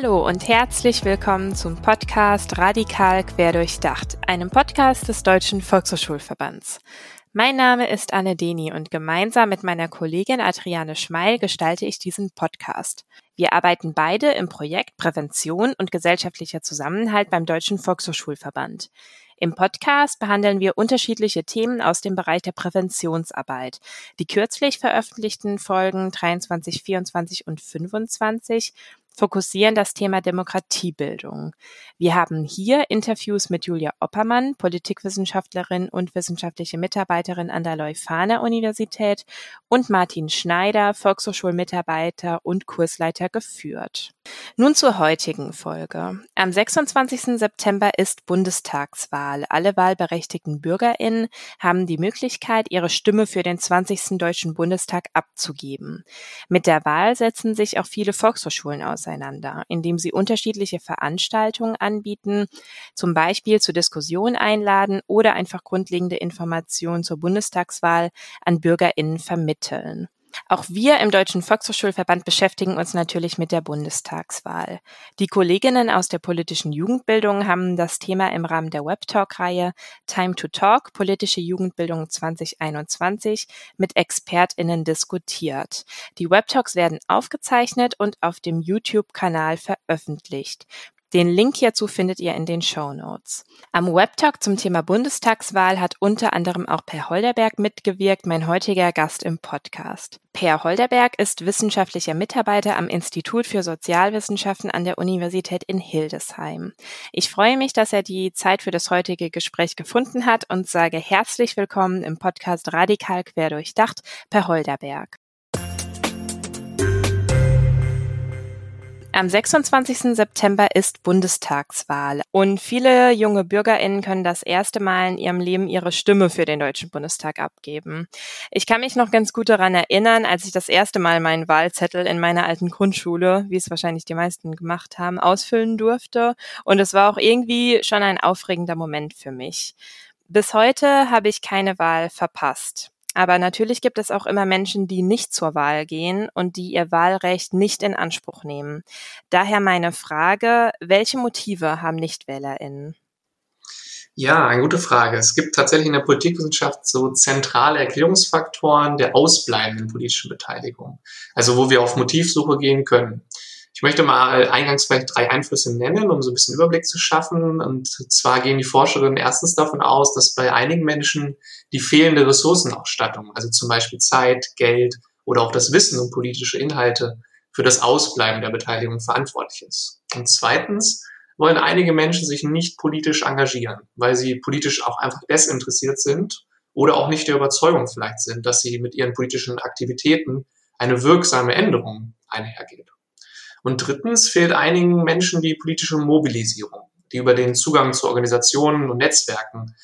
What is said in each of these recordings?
Hallo und herzlich willkommen zum Podcast Radikal Querdurchdacht, einem Podcast des Deutschen Volkshochschulverbands. Mein Name ist Anne Deni und gemeinsam mit meiner Kollegin Adriane Schmeil gestalte ich diesen Podcast. Wir arbeiten beide im Projekt Prävention und gesellschaftlicher Zusammenhalt beim Deutschen Volkshochschulverband. Im Podcast behandeln wir unterschiedliche Themen aus dem Bereich der Präventionsarbeit. Die kürzlich veröffentlichten Folgen 23, 24 und 25 fokussieren das Thema Demokratiebildung. Wir haben hier Interviews mit Julia Oppermann, Politikwissenschaftlerin und wissenschaftliche Mitarbeiterin an der Leuphana Universität und Martin Schneider, Volkshochschulmitarbeiter und Kursleiter geführt. Nun zur heutigen Folge. Am 26. September ist Bundestagswahl. Alle wahlberechtigten Bürgerinnen haben die Möglichkeit, ihre Stimme für den 20. Deutschen Bundestag abzugeben. Mit der Wahl setzen sich auch viele Volkshochschulen auseinander, indem sie unterschiedliche Veranstaltungen anbieten, zum Beispiel zur Diskussion einladen oder einfach grundlegende Informationen zur Bundestagswahl an Bürgerinnen vermitteln. Auch wir im Deutschen Volkshochschulverband beschäftigen uns natürlich mit der Bundestagswahl. Die Kolleginnen aus der politischen Jugendbildung haben das Thema im Rahmen der Webtalk-Reihe Time to Talk Politische Jugendbildung 2021 mit ExpertInnen diskutiert. Die Webtalks werden aufgezeichnet und auf dem YouTube-Kanal veröffentlicht. Den Link hierzu findet ihr in den Show Notes. Am Webtalk zum Thema Bundestagswahl hat unter anderem auch Per Holderberg mitgewirkt, mein heutiger Gast im Podcast. Per Holderberg ist wissenschaftlicher Mitarbeiter am Institut für Sozialwissenschaften an der Universität in Hildesheim. Ich freue mich, dass er die Zeit für das heutige Gespräch gefunden hat und sage herzlich willkommen im Podcast Radikal Querdurchdacht, Per Holderberg. Am 26. September ist Bundestagswahl und viele junge Bürgerinnen können das erste Mal in ihrem Leben ihre Stimme für den Deutschen Bundestag abgeben. Ich kann mich noch ganz gut daran erinnern, als ich das erste Mal meinen Wahlzettel in meiner alten Grundschule, wie es wahrscheinlich die meisten gemacht haben, ausfüllen durfte und es war auch irgendwie schon ein aufregender Moment für mich. Bis heute habe ich keine Wahl verpasst. Aber natürlich gibt es auch immer Menschen, die nicht zur Wahl gehen und die ihr Wahlrecht nicht in Anspruch nehmen. Daher meine Frage, welche Motive haben Nichtwählerinnen? Ja, eine gute Frage. Es gibt tatsächlich in der Politikwissenschaft so zentrale Erklärungsfaktoren der ausbleibenden politischen Beteiligung. Also wo wir auf Motivsuche gehen können. Ich möchte mal eingangs vielleicht drei Einflüsse nennen, um so ein bisschen Überblick zu schaffen. Und zwar gehen die Forscherinnen erstens davon aus, dass bei einigen Menschen die fehlende Ressourcenausstattung, also zum Beispiel Zeit, Geld oder auch das Wissen um politische Inhalte für das Ausbleiben der Beteiligung verantwortlich ist. Und zweitens wollen einige Menschen sich nicht politisch engagieren, weil sie politisch auch einfach desinteressiert sind oder auch nicht der Überzeugung vielleicht sind, dass sie mit ihren politischen Aktivitäten eine wirksame Änderung einhergeht. Und drittens fehlt einigen Menschen die politische Mobilisierung, die über den Zugang zu Organisationen und Netzwerken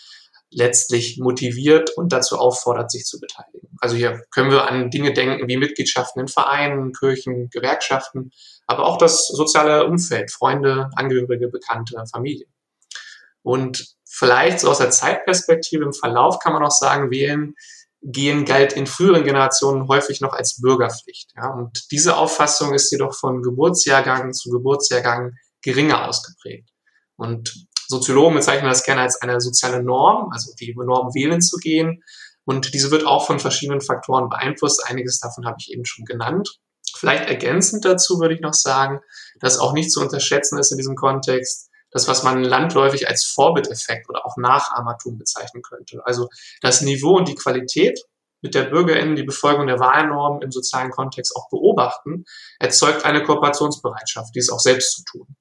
letztlich motiviert und dazu auffordert, sich zu beteiligen. Also hier können wir an Dinge denken wie Mitgliedschaften in Vereinen, Kirchen, Gewerkschaften, aber auch das soziale Umfeld, Freunde, Angehörige, Bekannte, Familie. Und vielleicht so aus der Zeitperspektive im Verlauf kann man auch sagen, wählen gehen galt in früheren Generationen häufig noch als Bürgerpflicht. Ja? Und diese Auffassung ist jedoch von Geburtsjahrgang zu Geburtsjahrgang geringer ausgeprägt. Und Soziologen bezeichnen das gerne als eine soziale Norm, also die Norm wählen zu gehen. Und diese wird auch von verschiedenen Faktoren beeinflusst. Einiges davon habe ich eben schon genannt. Vielleicht ergänzend dazu würde ich noch sagen, dass auch nicht zu unterschätzen ist in diesem Kontext, das, was man landläufig als Vorbildeffekt oder auch Nachahmertum bezeichnen könnte. Also das Niveau und die Qualität, mit der BürgerInnen die Befolgung der Wahlnormen im sozialen Kontext auch beobachten, erzeugt eine Kooperationsbereitschaft, dies auch selbst zu tun.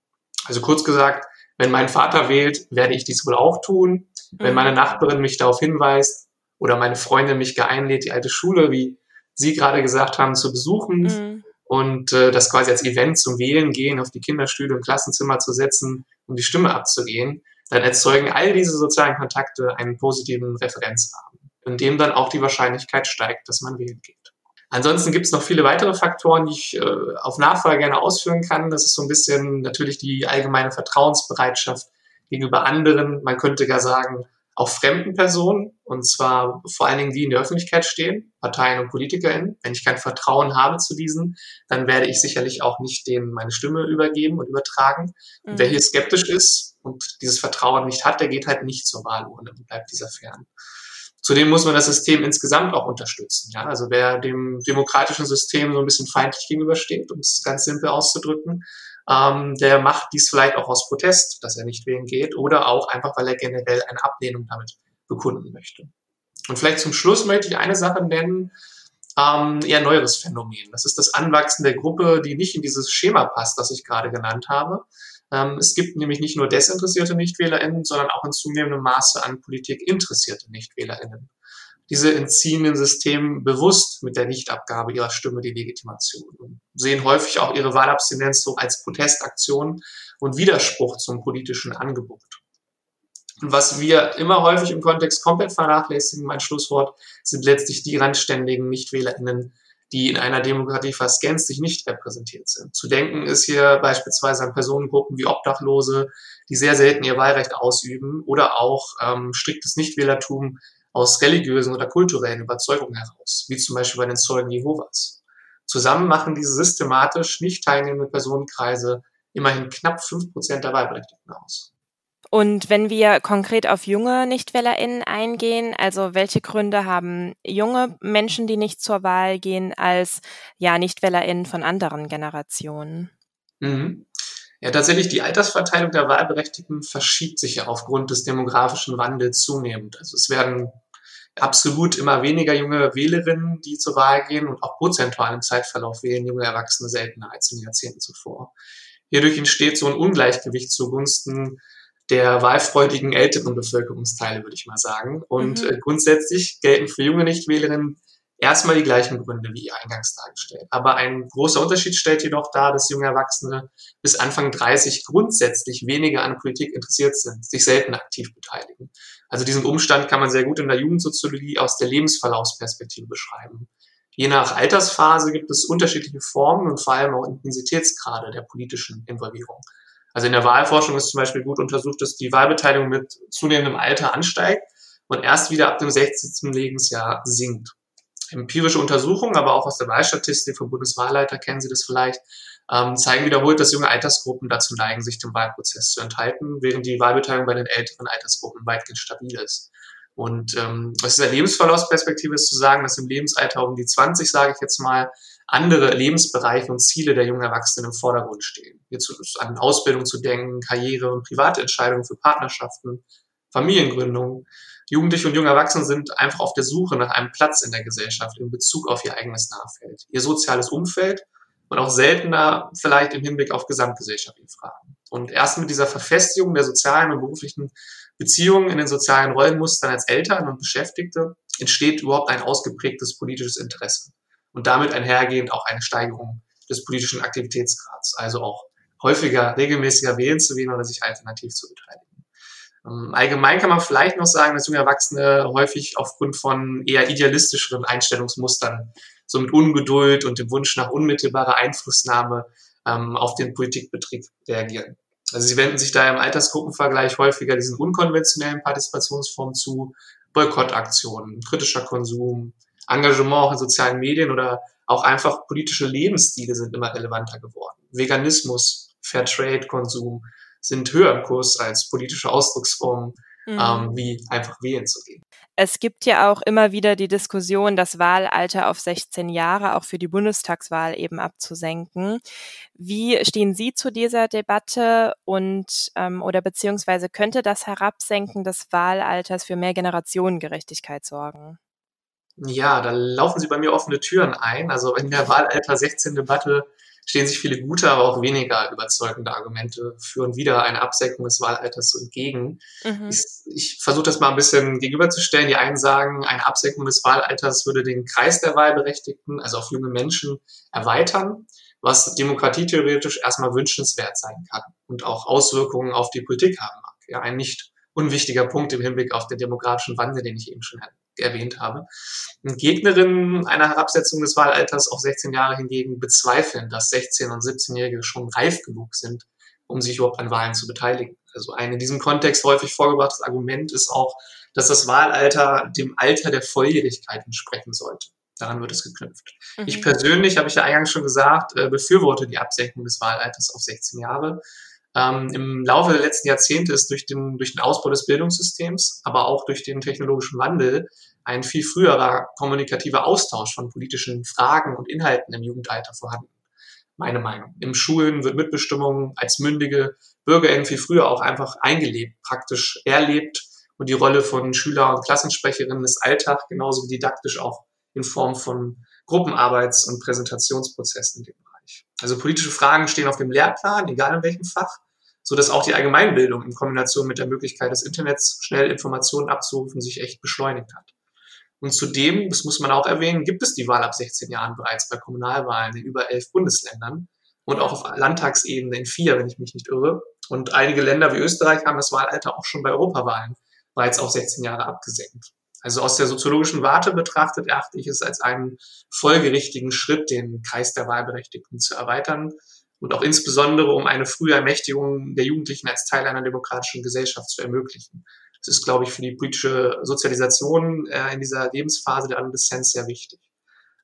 Also kurz gesagt, wenn mein Vater wählt, werde ich dies wohl auch tun. Wenn mhm. meine Nachbarin mich darauf hinweist oder meine Freundin mich geeinlädt, die alte Schule, wie Sie gerade gesagt haben, zu besuchen, mhm und äh, das quasi als Event zum Wählen gehen, auf die Kinderstühle im Klassenzimmer zu setzen, um die Stimme abzugehen, dann erzeugen all diese sozialen Kontakte einen positiven Referenzrahmen, in dem dann auch die Wahrscheinlichkeit steigt, dass man wählen geht. Ansonsten gibt es noch viele weitere Faktoren, die ich äh, auf Nachfrage gerne ausführen kann. Das ist so ein bisschen natürlich die allgemeine Vertrauensbereitschaft gegenüber anderen. Man könnte gar sagen, auch fremden Personen, und zwar vor allen Dingen die in der Öffentlichkeit stehen, Parteien und PolitikerInnen. Wenn ich kein Vertrauen habe zu diesen, dann werde ich sicherlich auch nicht denen meine Stimme übergeben und übertragen. Mhm. wer hier skeptisch ist und dieses Vertrauen nicht hat, der geht halt nicht zur Wahlurne und bleibt dieser fern. Zudem muss man das System insgesamt auch unterstützen. Ja? Also wer dem demokratischen System so ein bisschen feindlich gegenübersteht, um es ganz simpel auszudrücken, ähm, der macht dies vielleicht auch aus Protest, dass er nicht wählen geht, oder auch einfach, weil er generell eine Ablehnung damit bekunden möchte. Und vielleicht zum Schluss möchte ich eine Sache nennen, ähm, eher neueres Phänomen. Das ist das Anwachsen der Gruppe, die nicht in dieses Schema passt, das ich gerade genannt habe. Ähm, es gibt nämlich nicht nur desinteressierte NichtwählerInnen, sondern auch in zunehmendem Maße an Politik interessierte NichtwählerInnen. Diese entziehen dem System bewusst mit der Nichtabgabe ihrer Stimme die Legitimation und sehen häufig auch ihre Wahlabstinenz so als Protestaktion und Widerspruch zum politischen Angebot. Und was wir immer häufig im Kontext komplett vernachlässigen, mein Schlusswort, sind letztlich die randständigen NichtwählerInnen, die in einer Demokratie fast gänzlich nicht repräsentiert sind. Zu denken ist hier beispielsweise an Personengruppen wie Obdachlose, die sehr selten ihr Wahlrecht ausüben oder auch ähm, striktes Nichtwählertum aus religiösen oder kulturellen Überzeugungen heraus, wie zum Beispiel bei den Zeugen Jehovas. Zusammen machen diese systematisch nicht teilnehmende Personenkreise immerhin knapp fünf Prozent der Wahlberechtigten aus. Und wenn wir konkret auf junge NichtwählerInnen eingehen, also welche Gründe haben junge Menschen, die nicht zur Wahl gehen, als ja NichtwählerInnen von anderen Generationen? Mhm. Ja, tatsächlich, die Altersverteilung der Wahlberechtigten verschiebt sich ja aufgrund des demografischen Wandels zunehmend. Also es werden absolut immer weniger junge Wählerinnen, die zur Wahl gehen und auch prozentual im Zeitverlauf wählen junge Erwachsene seltener als in Jahrzehnten zuvor. Hierdurch entsteht so ein Ungleichgewicht zugunsten der wahlfreudigen älteren Bevölkerungsteile, würde ich mal sagen. Und mhm. äh, grundsätzlich gelten für junge Nichtwählerinnen erstmal die gleichen Gründe wie eingangs dargestellt. Aber ein großer Unterschied stellt jedoch dar, dass junge Erwachsene bis Anfang 30 grundsätzlich weniger an Politik interessiert sind, sich selten aktiv beteiligen. Also diesen Umstand kann man sehr gut in der Jugendsoziologie aus der Lebensverlaufsperspektive beschreiben. Je nach Altersphase gibt es unterschiedliche Formen und vor allem auch Intensitätsgrade der politischen Involvierung. Also in der Wahlforschung ist zum Beispiel gut untersucht, dass die Wahlbeteiligung mit zunehmendem Alter ansteigt und erst wieder ab dem 60. Lebensjahr sinkt empirische Untersuchungen, aber auch aus der Wahlstatistik vom Bundeswahlleiter kennen Sie das vielleicht, ähm, zeigen wiederholt, dass junge Altersgruppen dazu neigen, sich dem Wahlprozess zu enthalten, während die Wahlbeteiligung bei den älteren Altersgruppen weitgehend stabil ist. Und ähm, aus dieser Lebensverlaufsperspektive ist zu sagen, dass im Lebensalter um die 20, sage ich jetzt mal, andere Lebensbereiche und Ziele der jungen Erwachsenen im Vordergrund stehen. Jetzt an Ausbildung zu denken, Karriere und private Entscheidungen für Partnerschaften, Familiengründung. Jugendliche und junge Erwachsene sind einfach auf der Suche nach einem Platz in der Gesellschaft in Bezug auf ihr eigenes Nahfeld, ihr soziales Umfeld und auch seltener vielleicht im Hinblick auf gesamtgesellschaftliche Fragen. Und erst mit dieser Verfestigung der sozialen und beruflichen Beziehungen in den sozialen Rollenmustern als Eltern und Beschäftigte entsteht überhaupt ein ausgeprägtes politisches Interesse und damit einhergehend auch eine Steigerung des politischen Aktivitätsgrads, also auch häufiger, regelmäßiger wählen zu gehen oder sich alternativ zu beteiligen. Ähm, allgemein kann man vielleicht noch sagen, dass junge Erwachsene häufig aufgrund von eher idealistischeren Einstellungsmustern, so mit Ungeduld und dem Wunsch nach unmittelbarer Einflussnahme ähm, auf den Politikbetrieb reagieren. Also sie wenden sich da im Altersgruppenvergleich häufiger diesen unkonventionellen Partizipationsformen zu, Boykottaktionen, kritischer Konsum, Engagement auch in sozialen Medien oder auch einfach politische Lebensstile sind immer relevanter geworden. Veganismus, Fairtrade-Konsum, sind höher im Kurs als politische Ausdrucksformen, mhm. ähm, wie einfach wählen zu gehen. Es gibt ja auch immer wieder die Diskussion, das Wahlalter auf 16 Jahre auch für die Bundestagswahl eben abzusenken. Wie stehen Sie zu dieser Debatte und ähm, oder beziehungsweise könnte das Herabsenken des Wahlalters für mehr Generationengerechtigkeit sorgen? Ja, da laufen Sie bei mir offene Türen ein. Also in der Wahlalter 16 Debatte stehen sich viele gute, aber auch weniger überzeugende Argumente für und wieder eine Absenkung des Wahlalters entgegen. Mhm. Ich, ich versuche das mal ein bisschen gegenüberzustellen. Die einen sagen, eine Absenkung des Wahlalters würde den Kreis der Wahlberechtigten, also auf junge Menschen, erweitern, was demokratietheoretisch erstmal wünschenswert sein kann und auch Auswirkungen auf die Politik haben mag. Ja, ein nicht unwichtiger Punkt im Hinblick auf den demografischen Wandel, den ich eben schon erwähnt habe. Gegnerinnen einer Herabsetzung des Wahlalters auf 16 Jahre hingegen bezweifeln, dass 16- und 17-Jährige schon reif genug sind, um sich überhaupt an Wahlen zu beteiligen. Also ein in diesem Kontext häufig vorgebrachtes Argument ist auch, dass das Wahlalter dem Alter der Volljährigkeit entsprechen sollte. Daran wird es geknüpft. Mhm. Ich persönlich, habe ich ja eingangs schon gesagt, äh, befürworte die Absenkung des Wahlalters auf 16 Jahre. Ähm, Im Laufe der letzten Jahrzehnte ist durch den, durch den Ausbau des Bildungssystems, aber auch durch den technologischen Wandel ein viel früherer kommunikativer Austausch von politischen Fragen und Inhalten im Jugendalter vorhanden. Meine Meinung. Im Schulen wird Mitbestimmung als mündige BürgerInnen viel früher auch einfach eingelebt, praktisch erlebt und die Rolle von Schüler und Klassensprecherinnen ist Alltag, genauso wie didaktisch auch in Form von Gruppenarbeits- und Präsentationsprozessen Bereich. Also politische Fragen stehen auf dem Lehrplan, egal in welchem Fach, so dass auch die Allgemeinbildung in Kombination mit der Möglichkeit des Internets schnell Informationen abzurufen sich echt beschleunigt hat. Und zudem, das muss man auch erwähnen, gibt es die Wahl ab 16 Jahren bereits bei Kommunalwahlen in über elf Bundesländern und auch auf Landtagsebene in vier, wenn ich mich nicht irre. Und einige Länder wie Österreich haben das Wahlalter auch schon bei Europawahlen bereits auf 16 Jahre abgesenkt. Also aus der soziologischen Warte betrachtet erachte ich es als einen folgerichtigen Schritt, den Kreis der Wahlberechtigten zu erweitern und auch insbesondere um eine frühe Ermächtigung der Jugendlichen als Teil einer demokratischen Gesellschaft zu ermöglichen. Das ist, glaube ich, für die politische Sozialisation äh, in dieser Lebensphase der Adoleszenz sehr wichtig.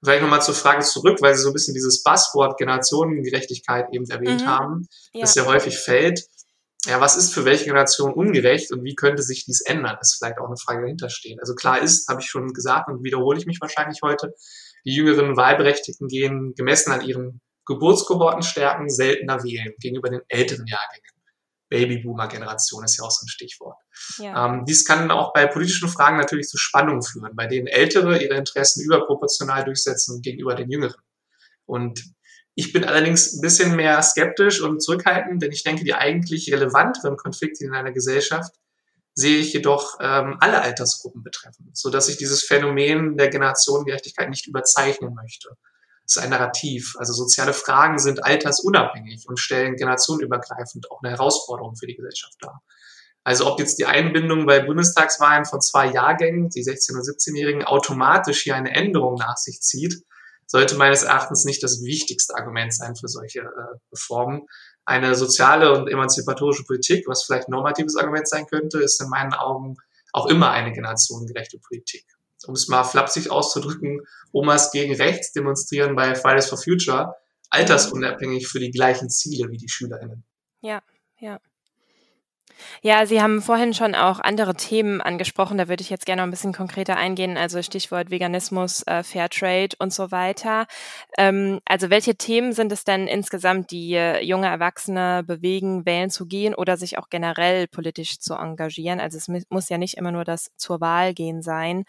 Vielleicht nochmal zur Frage zurück, weil Sie so ein bisschen dieses Buzzword Generationengerechtigkeit eben erwähnt mhm. haben, ja. das ja häufig fällt ja, was ist für welche Generation ungerecht und wie könnte sich dies ändern, ist vielleicht auch eine Frage dahinter steht. Also klar ist, habe ich schon gesagt und wiederhole ich mich wahrscheinlich heute, die jüngeren Wahlberechtigten gehen gemessen an ihren Geburtskohortenstärken seltener wählen gegenüber den älteren Jahrgängen. Babyboomer-Generation ist ja auch so ein Stichwort. Ja. Ähm, dies kann auch bei politischen Fragen natürlich zu Spannungen führen, bei denen Ältere ihre Interessen überproportional durchsetzen gegenüber den Jüngeren. Und ich bin allerdings ein bisschen mehr skeptisch und zurückhaltend, denn ich denke, die eigentlich relevanteren Konflikte in einer Gesellschaft sehe ich jedoch ähm, alle Altersgruppen betreffen, so dass ich dieses Phänomen der Generationengerechtigkeit nicht überzeichnen möchte. Das ist ein Narrativ. Also soziale Fragen sind altersunabhängig und stellen generationenübergreifend auch eine Herausforderung für die Gesellschaft dar. Also ob jetzt die Einbindung bei Bundestagswahlen von zwei Jahrgängen, die 16- und 17-Jährigen, automatisch hier eine Änderung nach sich zieht, sollte meines Erachtens nicht das wichtigste Argument sein für solche äh, Reformen. Eine soziale und emanzipatorische Politik, was vielleicht ein normatives Argument sein könnte, ist in meinen Augen auch immer eine generationengerechte Politik. Um es mal flapsig auszudrücken, Omas gegen rechts demonstrieren bei Fridays for Future altersunabhängig für die gleichen Ziele wie die SchülerInnen. Ja, ja. Ja, Sie haben vorhin schon auch andere Themen angesprochen. Da würde ich jetzt gerne noch ein bisschen konkreter eingehen. Also Stichwort Veganismus, äh, Fairtrade und so weiter. Ähm, also welche Themen sind es denn insgesamt, die äh, junge Erwachsene bewegen, wählen zu gehen oder sich auch generell politisch zu engagieren? Also es muss ja nicht immer nur das zur Wahl gehen sein.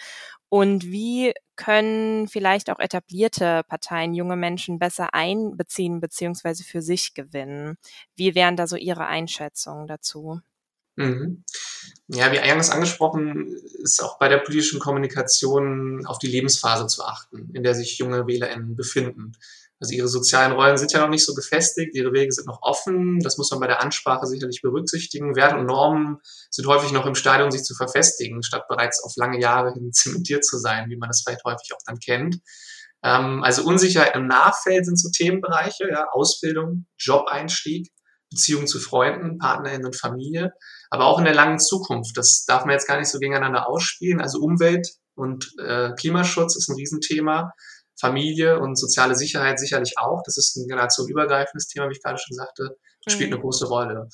Und wie können vielleicht auch etablierte Parteien junge Menschen besser einbeziehen beziehungsweise für sich gewinnen? Wie wären da so Ihre Einschätzungen dazu? Mhm. Ja, wie eingangs angesprochen, ist auch bei der politischen Kommunikation auf die Lebensphase zu achten, in der sich junge WählerInnen befinden. Also ihre sozialen Rollen sind ja noch nicht so gefestigt, ihre Wege sind noch offen, das muss man bei der Ansprache sicherlich berücksichtigen. Werte und Normen sind häufig noch im Stadium, sich zu verfestigen, statt bereits auf lange Jahre hin zementiert zu sein, wie man das vielleicht häufig auch dann kennt. Ähm, also Unsicherheit im Nachfeld sind so Themenbereiche, ja, Ausbildung, Jobeinstieg, Beziehung zu Freunden, PartnerInnen und Familie aber auch in der langen Zukunft. Das darf man jetzt gar nicht so gegeneinander ausspielen. Also Umwelt und äh, Klimaschutz ist ein Riesenthema. Familie und soziale Sicherheit sicherlich auch. Das ist ein generationenübergreifendes Thema, wie ich gerade schon sagte, spielt mhm. eine große Rolle.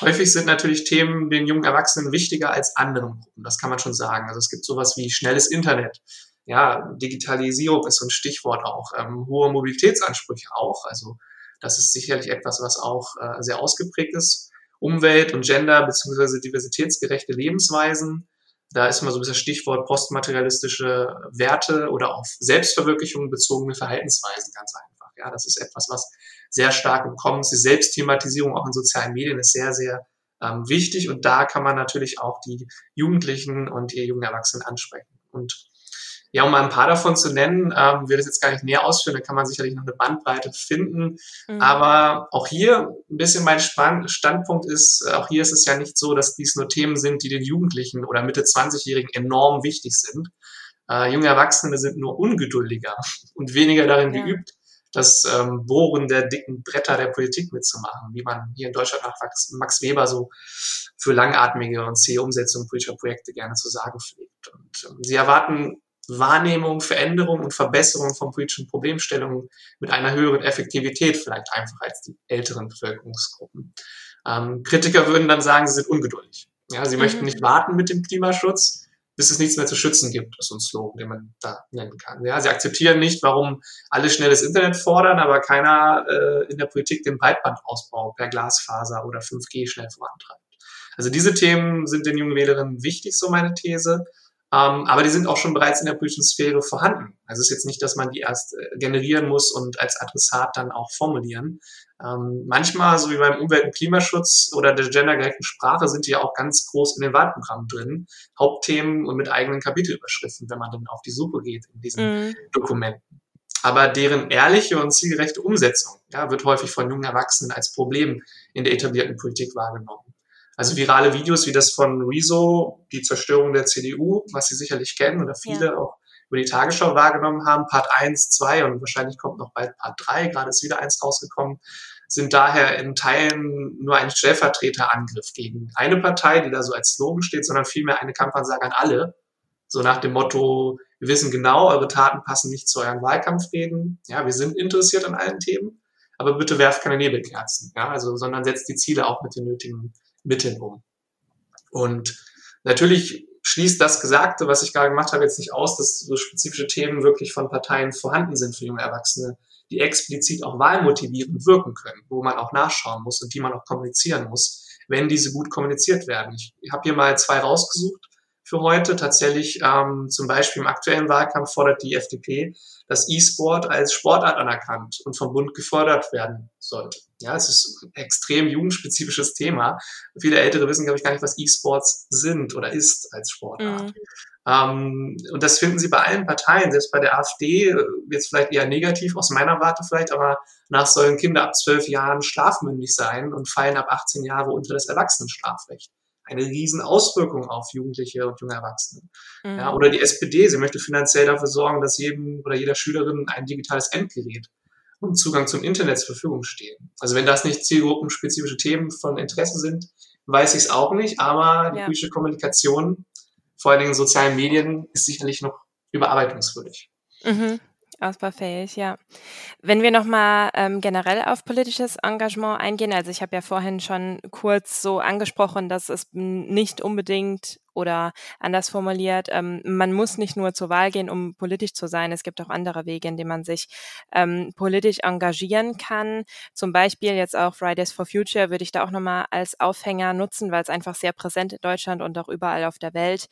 Häufig sind natürlich Themen den jungen Erwachsenen wichtiger als anderen Gruppen. Das kann man schon sagen. Also es gibt sowas wie schnelles Internet. Ja, Digitalisierung ist so ein Stichwort auch. Ähm, hohe Mobilitätsansprüche auch. Also das ist sicherlich etwas, was auch äh, sehr ausgeprägt ist. Umwelt- und Gender- bzw. diversitätsgerechte Lebensweisen. Da ist immer so das Stichwort postmaterialistische Werte oder auf Selbstverwirklichung bezogene Verhaltensweisen ganz einfach. Ja, das ist etwas, was sehr stark im Kommen ist. Die Selbstthematisierung auch in sozialen Medien ist sehr, sehr ähm, wichtig und da kann man natürlich auch die Jugendlichen und ihr jungen Erwachsenen ansprechen. Und ja, um mal ein paar davon zu nennen, ähm, will das jetzt gar nicht näher ausführen, da kann man sicherlich noch eine Bandbreite finden. Mhm. Aber auch hier ein bisschen mein Span Standpunkt ist, äh, auch hier ist es ja nicht so, dass dies nur Themen sind, die den Jugendlichen oder Mitte 20-Jährigen enorm wichtig sind. Äh, junge Erwachsene sind nur ungeduldiger und weniger darin ja. geübt, das ähm, Bohren der dicken Bretter der Politik mitzumachen, wie man hier in Deutschland nach Max Weber so für langatmige und zähe Umsetzung politischer Projekte gerne zu sagen pflegt. Und ähm, sie erwarten Wahrnehmung, Veränderung und Verbesserung von politischen Problemstellungen mit einer höheren Effektivität vielleicht einfach als die älteren Bevölkerungsgruppen. Ähm, Kritiker würden dann sagen, sie sind ungeduldig. Ja, sie mhm. möchten nicht warten mit dem Klimaschutz, bis es nichts mehr zu schützen gibt. Das ist so ein Slogan, den man da nennen kann. Ja, sie akzeptieren nicht, warum alle schnelles Internet fordern, aber keiner äh, in der Politik den Breitbandausbau per Glasfaser oder 5G schnell vorantreibt. Also diese Themen sind den jungen Wählerinnen wichtig, so meine These. Ähm, aber die sind auch schon bereits in der politischen Sphäre vorhanden. Also es ist jetzt nicht, dass man die erst äh, generieren muss und als Adressat dann auch formulieren. Ähm, manchmal, so wie beim Umwelt- und Klimaschutz oder der gendergerechten Sprache, sind die ja auch ganz groß in den Wahlprogrammen drin. Hauptthemen und mit eigenen Kapitelüberschriften, wenn man dann auf die Suche geht in diesen mhm. Dokumenten. Aber deren ehrliche und zielgerechte Umsetzung ja, wird häufig von jungen Erwachsenen als Problem in der etablierten Politik wahrgenommen. Also virale Videos wie das von Rezo, die Zerstörung der CDU, was Sie sicherlich kennen oder viele ja. auch über die Tagesschau wahrgenommen haben, Part 1, 2 und wahrscheinlich kommt noch bald Part 3, gerade ist wieder eins rausgekommen, sind daher in Teilen nur ein Stellvertreterangriff gegen eine Partei, die da so als Slogan steht, sondern vielmehr eine Kampfansage an alle. So nach dem Motto, wir wissen genau, eure Taten passen nicht zu euren Wahlkampfreden. Ja, wir sind interessiert an allen Themen, aber bitte werft keine Nebelkerzen. Ja, also, sondern setzt die Ziele auch mit den nötigen Mitteln um. Und natürlich schließt das Gesagte, was ich gerade gemacht habe, jetzt nicht aus, dass so spezifische Themen wirklich von Parteien vorhanden sind für junge Erwachsene, die explizit auch wahlmotivierend wirken können, wo man auch nachschauen muss und die man auch kommunizieren muss, wenn diese gut kommuniziert werden. Ich habe hier mal zwei rausgesucht für heute. Tatsächlich ähm, zum Beispiel im aktuellen Wahlkampf fordert die FDP, dass E-Sport als Sportart anerkannt und vom Bund gefördert werden sollte. Ja, es ist ein extrem jugendspezifisches Thema. Viele Ältere wissen, glaube ich, gar nicht, was E-Sports sind oder ist als Sportart. Mhm. Ähm, und das finden Sie bei allen Parteien, selbst bei der AfD, äh, jetzt vielleicht eher negativ aus meiner Warte vielleicht, aber nach sollen Kinder ab zwölf Jahren strafmündig sein und fallen ab 18 Jahre unter das Erwachsenenstrafrecht eine riesen Auswirkung auf Jugendliche und junge Erwachsene. Mhm. Ja, oder die SPD, sie möchte finanziell dafür sorgen, dass jedem oder jeder Schülerin ein digitales Endgerät und Zugang zum Internet zur Verfügung stehen. Also wenn das nicht zielgruppenspezifische Themen von Interesse sind, weiß ich es auch nicht, aber die ja. politische Kommunikation, vor allen Dingen in sozialen Medien, ist sicherlich noch überarbeitungswürdig. Mhm. Ausbaufähig, ja. Wenn wir nochmal ähm, generell auf politisches Engagement eingehen, also ich habe ja vorhin schon kurz so angesprochen, dass es nicht unbedingt oder anders formuliert, ähm, man muss nicht nur zur Wahl gehen, um politisch zu sein. Es gibt auch andere Wege, in denen man sich ähm, politisch engagieren kann. Zum Beispiel jetzt auch Fridays for Future würde ich da auch nochmal als Aufhänger nutzen, weil es einfach sehr präsent in Deutschland und auch überall auf der Welt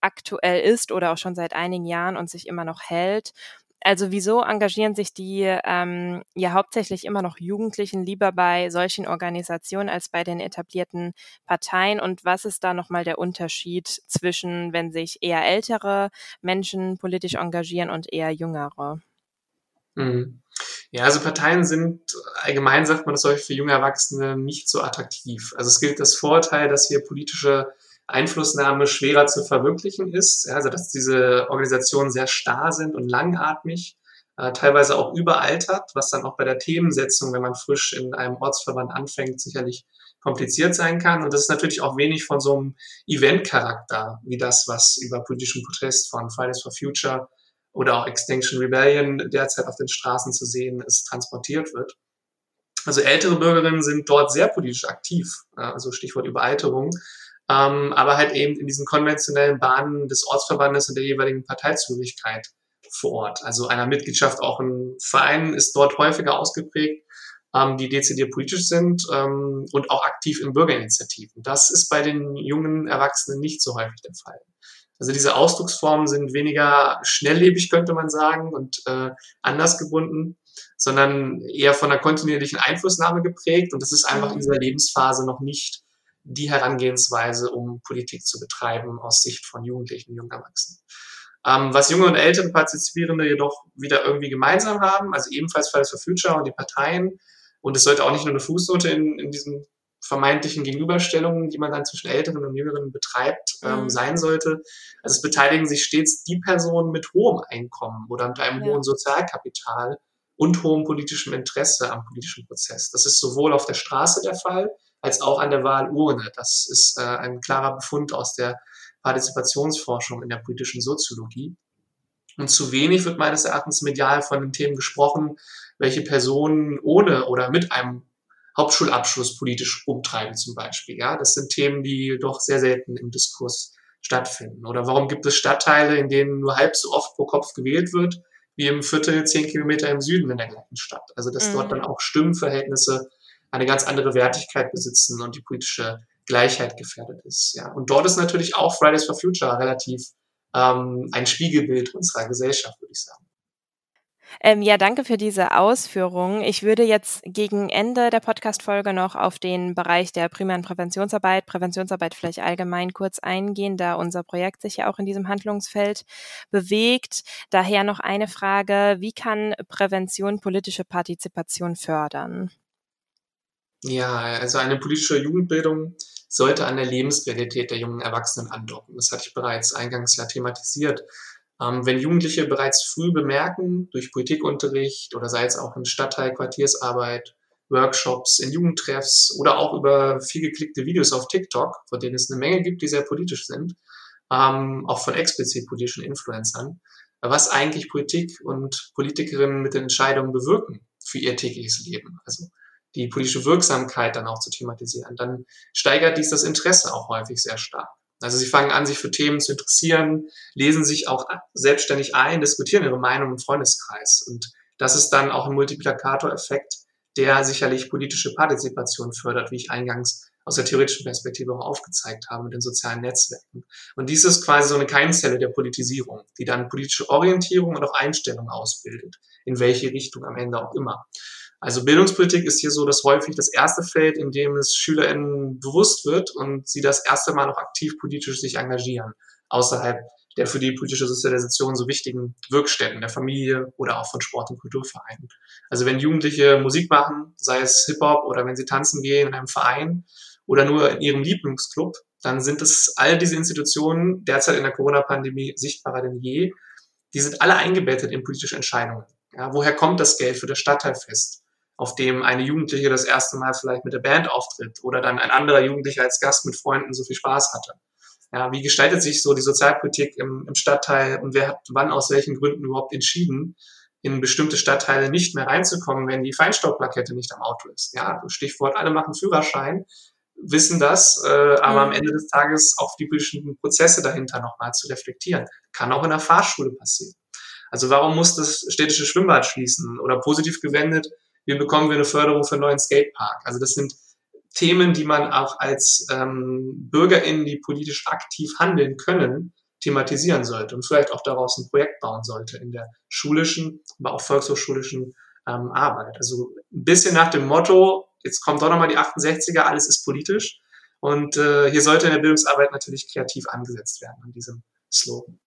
aktuell ist oder auch schon seit einigen Jahren und sich immer noch hält. Also wieso engagieren sich die ähm, ja hauptsächlich immer noch Jugendlichen lieber bei solchen Organisationen als bei den etablierten Parteien? Und was ist da nochmal der Unterschied zwischen, wenn sich eher ältere Menschen politisch engagieren und eher jüngere? Mhm. Ja, also Parteien sind allgemein, sagt man das häufig für junge Erwachsene, nicht so attraktiv. Also es gilt das Vorteil, dass hier politische Einflussnahme schwerer zu verwirklichen ist. Also dass diese Organisationen sehr starr sind und langatmig, äh, teilweise auch überaltert, was dann auch bei der Themensetzung, wenn man frisch in einem Ortsverband anfängt, sicherlich kompliziert sein kann. Und das ist natürlich auch wenig von so einem Event-Charakter, wie das, was über politischen Protest von Fridays for Future oder auch Extinction Rebellion derzeit auf den Straßen zu sehen ist, transportiert wird. Also ältere Bürgerinnen sind dort sehr politisch aktiv, also Stichwort Überalterung, ähm, aber halt eben in diesen konventionellen Bahnen des Ortsverbandes und der jeweiligen Parteizugehörigkeit vor Ort. Also einer Mitgliedschaft auch in Vereinen ist dort häufiger ausgeprägt, ähm, die dezidiert politisch sind ähm, und auch aktiv in Bürgerinitiativen. Das ist bei den jungen Erwachsenen nicht so häufig der Fall. Also diese Ausdrucksformen sind weniger schnelllebig, könnte man sagen, und äh, anders gebunden, sondern eher von einer kontinuierlichen Einflussnahme geprägt. Und das ist einfach in dieser Lebensphase noch nicht die Herangehensweise, um Politik zu betreiben aus Sicht von Jugendlichen und jungen Erwachsenen. Ähm, was junge und ältere Partizipierende jedoch wieder irgendwie gemeinsam haben, also ebenfalls Fridays for Future und die Parteien, und es sollte auch nicht nur eine Fußnote in, in diesen vermeintlichen Gegenüberstellungen, die man dann zwischen Älteren und Jüngeren betreibt, ähm, mhm. sein sollte. Also es beteiligen sich stets die Personen mit hohem Einkommen oder mit einem ja. hohen Sozialkapital und hohem politischem Interesse am politischen Prozess. Das ist sowohl auf der Straße der Fall, als auch an der Wahlurne. Das ist äh, ein klarer Befund aus der Partizipationsforschung in der politischen Soziologie. Und zu wenig wird meines Erachtens medial von den Themen gesprochen, welche Personen ohne oder mit einem Hauptschulabschluss politisch umtreiben zum Beispiel. Ja, das sind Themen, die doch sehr selten im Diskurs stattfinden. Oder warum gibt es Stadtteile, in denen nur halb so oft pro Kopf gewählt wird, wie im Viertel zehn Kilometer im Süden in der gleichen Stadt? Also dass mhm. dort dann auch Stimmenverhältnisse eine ganz andere Wertigkeit besitzen und die politische Gleichheit gefährdet ist. Ja. Und dort ist natürlich auch Fridays for Future relativ ähm, ein Spiegelbild unserer Gesellschaft, würde ich sagen. Ähm, ja, danke für diese Ausführungen. Ich würde jetzt gegen Ende der Podcast-Folge noch auf den Bereich der primären Präventionsarbeit, Präventionsarbeit vielleicht allgemein kurz eingehen, da unser Projekt sich ja auch in diesem Handlungsfeld bewegt. Daher noch eine Frage, wie kann Prävention politische Partizipation fördern? Ja, also eine politische Jugendbildung sollte an der Lebensrealität der jungen Erwachsenen andocken. Das hatte ich bereits eingangs ja thematisiert. Ähm, wenn Jugendliche bereits früh bemerken, durch Politikunterricht oder sei es auch in Stadtteil, Quartiersarbeit, Workshops, in Jugendtreffs oder auch über viel geklickte Videos auf TikTok, von denen es eine Menge gibt, die sehr politisch sind, ähm, auch von explizit politischen Influencern, was eigentlich Politik und Politikerinnen mit den Entscheidungen bewirken für ihr tägliches Leben. Also die politische Wirksamkeit dann auch zu thematisieren, dann steigert dies das Interesse auch häufig sehr stark. Also sie fangen an, sich für Themen zu interessieren, lesen sich auch selbstständig ein, diskutieren ihre Meinung im Freundeskreis. Und das ist dann auch ein Multiplikatoreffekt, der sicherlich politische Partizipation fördert, wie ich eingangs aus der theoretischen Perspektive auch aufgezeigt habe mit den sozialen Netzwerken. Und dies ist quasi so eine Keimzelle der Politisierung, die dann politische Orientierung und auch Einstellung ausbildet, in welche Richtung am Ende auch immer. Also Bildungspolitik ist hier so das häufig das erste Feld, in dem es SchülerInnen bewusst wird und sie das erste Mal noch aktiv politisch sich engagieren, außerhalb der für die politische Sozialisation so wichtigen Wirkstätten der Familie oder auch von Sport- und Kulturvereinen. Also wenn Jugendliche Musik machen, sei es Hip-Hop oder wenn sie tanzen gehen in einem Verein oder nur in ihrem Lieblingsclub, dann sind es all diese Institutionen derzeit in der Corona-Pandemie sichtbarer denn je. Die sind alle eingebettet in politische Entscheidungen. Ja, woher kommt das Geld für das Stadtteilfest? Auf dem eine Jugendliche das erste Mal vielleicht mit der Band auftritt oder dann ein anderer Jugendlicher als Gast mit Freunden so viel Spaß hatte. Ja, wie gestaltet sich so die Sozialpolitik im, im Stadtteil und wer hat wann aus welchen Gründen überhaupt entschieden, in bestimmte Stadtteile nicht mehr reinzukommen, wenn die Feinstaubplakette nicht am Auto ist. Ja, Stichwort, alle machen Führerschein, wissen das, äh, aber mhm. am Ende des Tages auch die politischen Prozesse dahinter nochmal zu reflektieren. Kann auch in der Fahrschule passieren. Also warum muss das städtische Schwimmbad schließen? Oder positiv gewendet, wie bekommen wir eine Förderung für einen neuen Skatepark? Also das sind Themen, die man auch als ähm, BürgerInnen, die politisch aktiv handeln können, thematisieren sollte und vielleicht auch daraus ein Projekt bauen sollte in der schulischen, aber auch volkshochschulischen ähm, Arbeit. Also ein bisschen nach dem Motto, jetzt kommt doch nochmal die 68er, alles ist politisch. Und äh, hier sollte in der Bildungsarbeit natürlich kreativ angesetzt werden an diesem Slogan.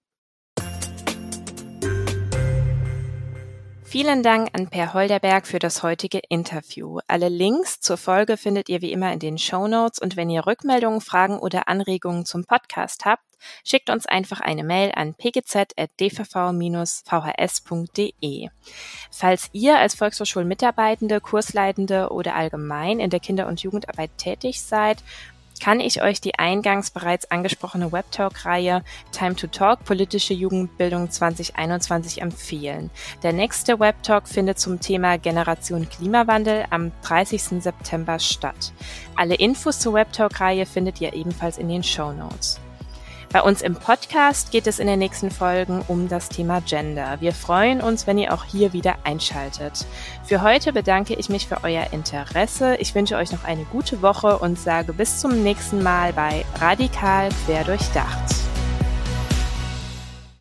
Vielen Dank an Per Holderberg für das heutige Interview. Alle Links zur Folge findet ihr wie immer in den Show Notes und wenn ihr Rückmeldungen, Fragen oder Anregungen zum Podcast habt, schickt uns einfach eine Mail an pgz.dvv-vhs.de. Falls ihr als Volkshochschulmitarbeitende, Kursleitende oder allgemein in der Kinder- und Jugendarbeit tätig seid kann ich euch die eingangs bereits angesprochene Webtalk-Reihe Time to Talk Politische Jugendbildung 2021 empfehlen. Der nächste Webtalk findet zum Thema Generation Klimawandel am 30. September statt. Alle Infos zur Webtalk-Reihe findet ihr ebenfalls in den Show Notes. Bei uns im Podcast geht es in den nächsten Folgen um das Thema Gender. Wir freuen uns, wenn ihr auch hier wieder einschaltet. Für heute bedanke ich mich für euer Interesse. Ich wünsche euch noch eine gute Woche und sage bis zum nächsten Mal bei Radikal Quer durchdacht.